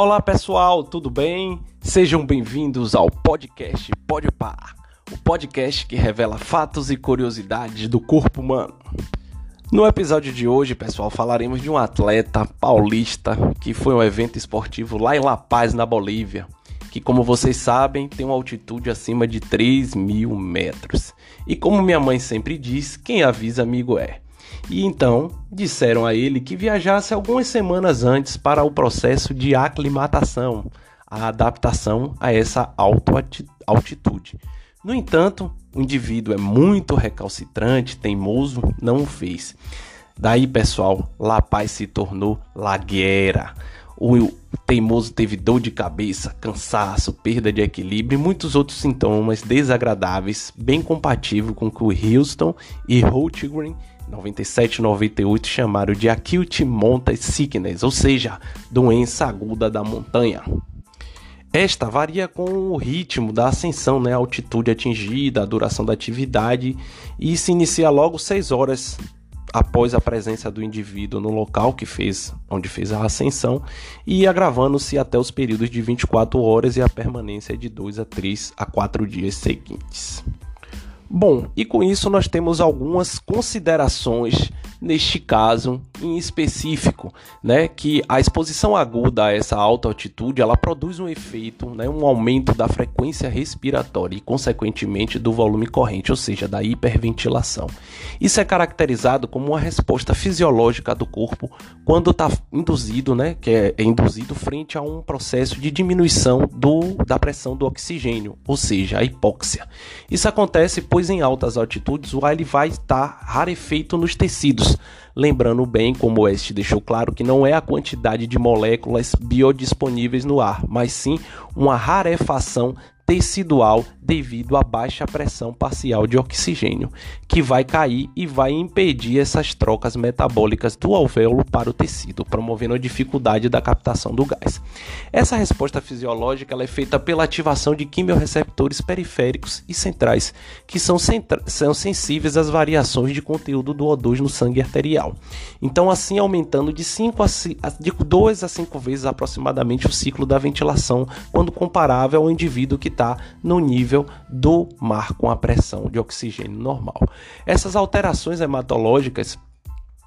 Olá pessoal, tudo bem? Sejam bem-vindos ao podcast Pode Par, o podcast que revela fatos e curiosidades do corpo humano. No episódio de hoje, pessoal, falaremos de um atleta paulista que foi um evento esportivo lá em La Paz, na Bolívia, que, como vocês sabem, tem uma altitude acima de 3 mil metros. E como minha mãe sempre diz, quem avisa amigo é. E então disseram a ele que viajasse algumas semanas antes para o processo de aclimatação, a adaptação a essa altitude. No entanto, o indivíduo é muito recalcitrante, teimoso, não o fez. Daí, pessoal, La se tornou Lagueira. O teimoso teve dor de cabeça, cansaço, perda de equilíbrio e muitos outros sintomas desagradáveis, bem compatível com o que o Houston e Holtgren 97 e 98 chamaram de acute mountain sickness, ou seja, doença aguda da montanha. Esta varia com o ritmo da ascensão, né, a altitude atingida, a duração da atividade e se inicia logo 6 horas após a presença do indivíduo no local que fez, onde fez a ascensão e agravando-se até os períodos de 24 horas e a permanência de 2 a 3 a 4 dias seguintes. Bom, e com isso nós temos algumas considerações neste caso em específico, né, que a exposição aguda a essa alta altitude, ela produz um efeito, né, um aumento da frequência respiratória e consequentemente do volume corrente, ou seja, da hiperventilação. Isso é caracterizado como uma resposta fisiológica do corpo quando está induzido, né, que é, é induzido frente a um processo de diminuição do, da pressão do oxigênio, ou seja, a hipóxia. Isso acontece pois em altas altitudes o ar ele vai estar rarefeito nos tecidos Lembrando bem, como West deixou claro, que não é a quantidade de moléculas biodisponíveis no ar, mas sim uma rarefação tecidual devido à baixa pressão parcial de oxigênio, que vai cair e vai impedir essas trocas metabólicas do alvéolo para o tecido, promovendo a dificuldade da captação do gás. Essa resposta fisiológica é feita pela ativação de quimiorreceptores periféricos e centrais, que são, são sensíveis às variações de conteúdo do O2 no sangue arterial. Então, assim aumentando de, 5 a, de 2 a 5 vezes aproximadamente o ciclo da ventilação, quando comparável ao indivíduo que está no nível do mar com a pressão de oxigênio normal. Essas alterações hematológicas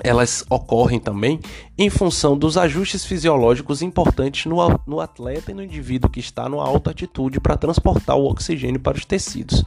elas ocorrem também em função dos ajustes fisiológicos importantes no, no atleta e no indivíduo que está numa alta altitude para transportar o oxigênio para os tecidos.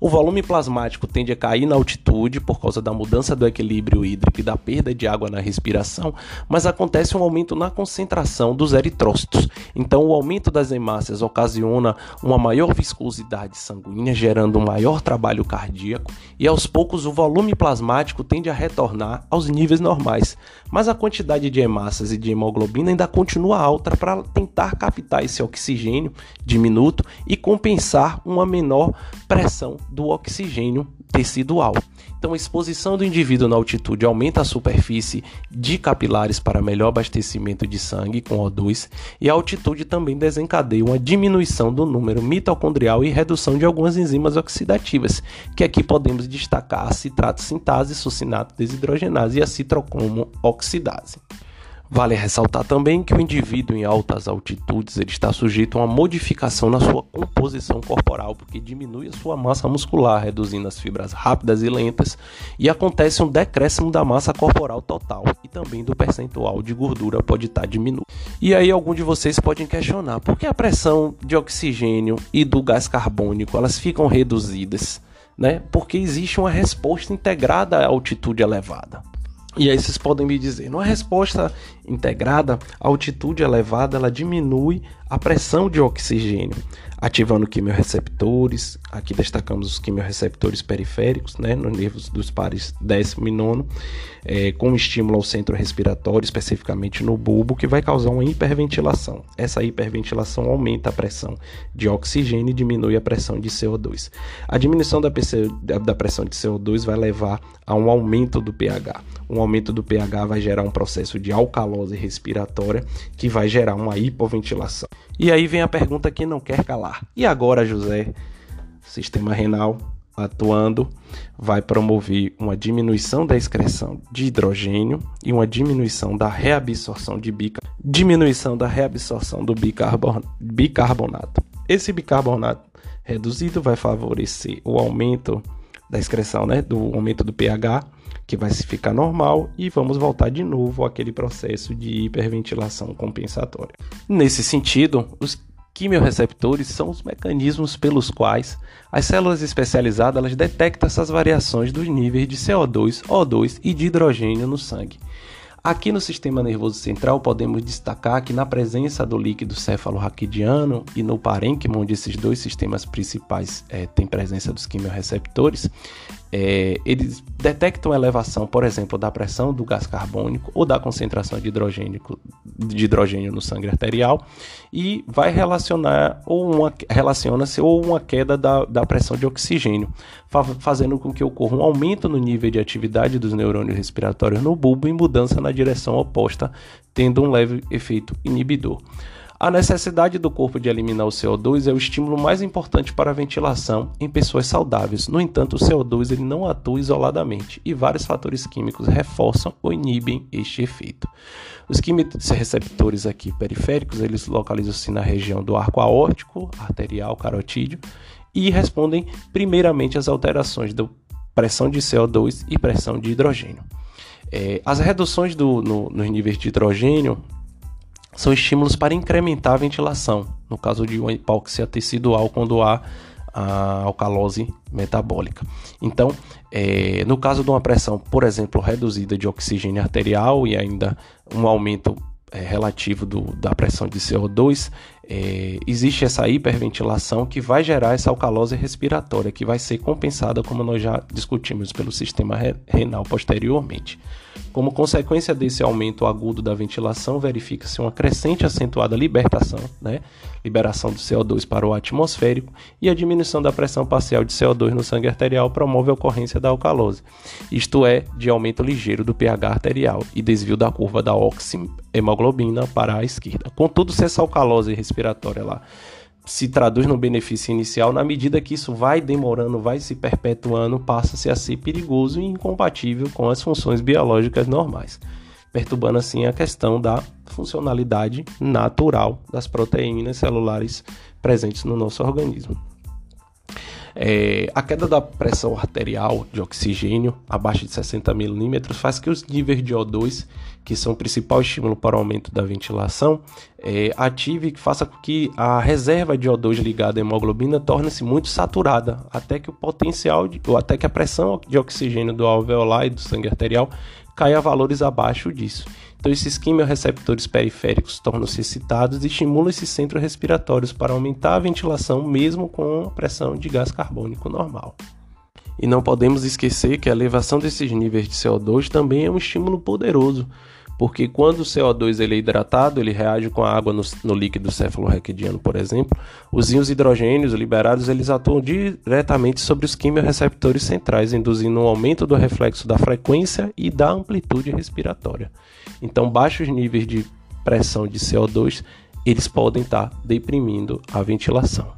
O volume plasmático tende a cair na altitude por causa da mudança do equilíbrio hídrico e da perda de água na respiração, mas acontece um aumento na concentração dos eritrócitos. Então, o aumento das hemácias ocasiona uma maior viscosidade sanguínea, gerando um maior trabalho cardíaco, e aos poucos o volume plasmático tende a retornar aos níveis níveis normais, mas a quantidade de hemácias e de hemoglobina ainda continua alta para tentar captar esse oxigênio diminuto e compensar uma menor pressão do oxigênio tecidual. Então, a exposição do indivíduo na altitude aumenta a superfície de capilares para melhor abastecimento de sangue com O2, e a altitude também desencadeia uma diminuição do número mitocondrial e redução de algumas enzimas oxidativas, que aqui podemos destacar a citrato sintase, sucinato desidrogenase e a citrocromo oxidase. Vale ressaltar também que o indivíduo em altas altitudes ele está sujeito a uma modificação na sua composição corporal, porque diminui a sua massa muscular, reduzindo as fibras rápidas e lentas, e acontece um decréscimo da massa corporal total e também do percentual de gordura pode estar diminuindo. E aí algum de vocês podem questionar, por que a pressão de oxigênio e do gás carbônico elas ficam reduzidas? Né? Porque existe uma resposta integrada à altitude elevada. E aí vocês podem me dizer, numa resposta integrada, a altitude elevada ela diminui a pressão de oxigênio, ativando quimiorreceptores. Aqui destacamos os quimiorreceptores periféricos, né, nos nervos dos pares décimo e nono, é, com estímulo ao centro respiratório, especificamente no bulbo, que vai causar uma hiperventilação. Essa hiperventilação aumenta a pressão de oxigênio e diminui a pressão de CO2. A diminuição da, da pressão de CO2 vai levar a um aumento do pH. Um aumento do pH vai gerar um processo de alcalose respiratória que vai gerar uma hipoventilação. E aí vem a pergunta que não quer calar. E agora, José? Sistema renal, atuando, vai promover uma diminuição da excreção de hidrogênio e uma diminuição da reabsorção de bica, diminuição da reabsorção do bicarbonato. Esse bicarbonato reduzido vai favorecer o aumento da excreção, né, do aumento do pH, que vai ficar normal e vamos voltar de novo àquele processo de hiperventilação compensatória. Nesse sentido, os quimiorreceptores são os mecanismos pelos quais as células especializadas elas detectam essas variações dos níveis de CO2, O2 e de hidrogênio no sangue. Aqui no sistema nervoso central podemos destacar que na presença do líquido cefalorraquidiano e no parênquima, onde esses dois sistemas principais é, têm presença dos quimiorreceptores, é, eles detectam elevação, por exemplo, da pressão do gás carbônico ou da concentração de hidrogênio, de hidrogênio no sangue arterial e vai relacionar ou uma, relaciona-se ou uma queda da, da pressão de oxigênio, fa fazendo com que ocorra um aumento no nível de atividade dos neurônios respiratórios no bulbo e mudança na direção oposta, tendo um leve efeito inibidor. A necessidade do corpo de eliminar o CO2 é o estímulo mais importante para a ventilação em pessoas saudáveis. No entanto, o CO2 ele não atua isoladamente e vários fatores químicos reforçam ou inibem este efeito. Os quimiorreceptores aqui periféricos, eles localizam-se na região do arco aórtico, arterial, carotídeo e respondem primeiramente às alterações da pressão de CO2 e pressão de hidrogênio. É, as reduções do, no, nos níveis de hidrogênio são estímulos para incrementar a ventilação, no caso de uma hipóxia tecidual, quando há a alcalose metabólica. Então, é, no caso de uma pressão, por exemplo, reduzida de oxigênio arterial e ainda um aumento é, relativo do, da pressão de CO2, é, existe essa hiperventilação que vai gerar essa alcalose respiratória, que vai ser compensada, como nós já discutimos, pelo sistema renal posteriormente. Como consequência desse aumento agudo da ventilação, verifica-se uma crescente acentuada libertação, né? liberação do CO2 para o atmosférico e a diminuição da pressão parcial de CO2 no sangue arterial promove a ocorrência da alcalose, isto é, de aumento ligeiro do pH arterial e desvio da curva da oxihemoglobina para a esquerda. Contudo, se essa alcalose respiratória lá se traduz no benefício inicial, na medida que isso vai demorando, vai se perpetuando, passa-se a ser perigoso e incompatível com as funções biológicas normais, perturbando assim a questão da funcionalidade natural das proteínas celulares presentes no nosso organismo. É, a queda da pressão arterial de oxigênio abaixo de 60 milímetros faz que os níveis de O2, que são o principal estímulo para o aumento da ventilação, é, ative e faça com que a reserva de O2 ligada à hemoglobina torne-se muito saturada, até que o potencial, de, ou até que a pressão de oxigênio do alveolar e do sangue arterial caia a valores abaixo disso. Então, esses quimiorreceptores periféricos tornam-se excitados e estimulam esses centros respiratórios para aumentar a ventilação, mesmo com a pressão de gás carbônico normal. E não podemos esquecer que a elevação desses níveis de CO2 também é um estímulo poderoso, porque quando o CO2 ele é hidratado, ele reage com a água no, no líquido cefalorraquidiano, por exemplo, os íons hidrogênios liberados eles atuam diretamente sobre os quimiorreceptores centrais, induzindo um aumento do reflexo da frequência e da amplitude respiratória. Então, baixos níveis de pressão de CO2 eles podem estar deprimindo a ventilação.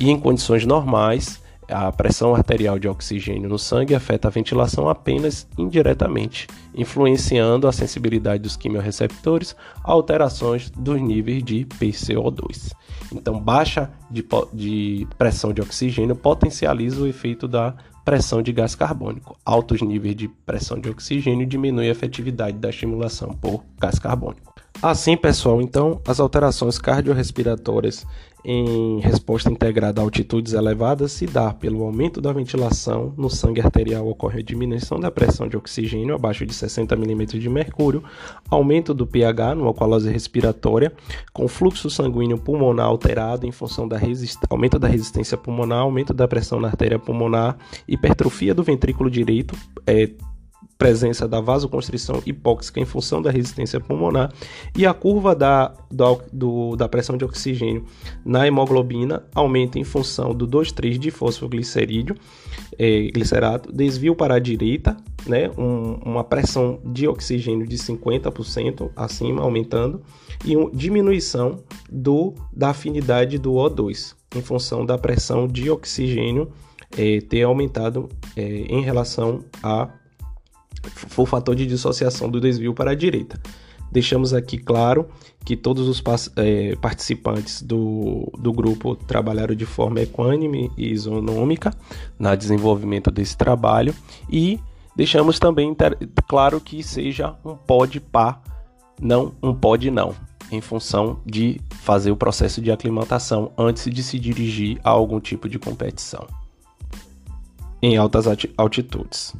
E em condições normais, a pressão arterial de oxigênio no sangue afeta a ventilação apenas indiretamente, influenciando a sensibilidade dos quimiorreceptores a alterações dos níveis de PCO2. Então, baixa de, de pressão de oxigênio potencializa o efeito da pressão de gás carbônico. Altos níveis de pressão de oxigênio diminuem a efetividade da estimulação por gás carbônico. Assim, pessoal, então, as alterações cardiorrespiratórias em resposta integrada a altitudes elevadas se dá pelo aumento da ventilação no sangue arterial ocorre a diminuição da pressão de oxigênio abaixo de 60 mm de mercúrio, aumento do pH numa alcalose respiratória, com fluxo sanguíneo pulmonar alterado em função da aumento da resistência pulmonar, aumento da pressão na artéria pulmonar, hipertrofia do ventrículo direito, é, presença da vasoconstrição hipóxica em função da resistência pulmonar e a curva da, do, do, da pressão de oxigênio na hemoglobina aumenta em função do 2,3 de fosfoglicerídeo, é, glicerato, desvio para a direita, né, um, uma pressão de oxigênio de 50% acima, aumentando, e uma diminuição do, da afinidade do O2 em função da pressão de oxigênio é, ter aumentado é, em relação a foi o fator de dissociação do desvio para a direita. Deixamos aqui claro que todos os é, participantes do, do grupo trabalharam de forma equânime e isonômica no desenvolvimento desse trabalho e deixamos também claro que seja um pode pá, não um pode não, em função de fazer o processo de aclimatação antes de se dirigir a algum tipo de competição em altas altitudes.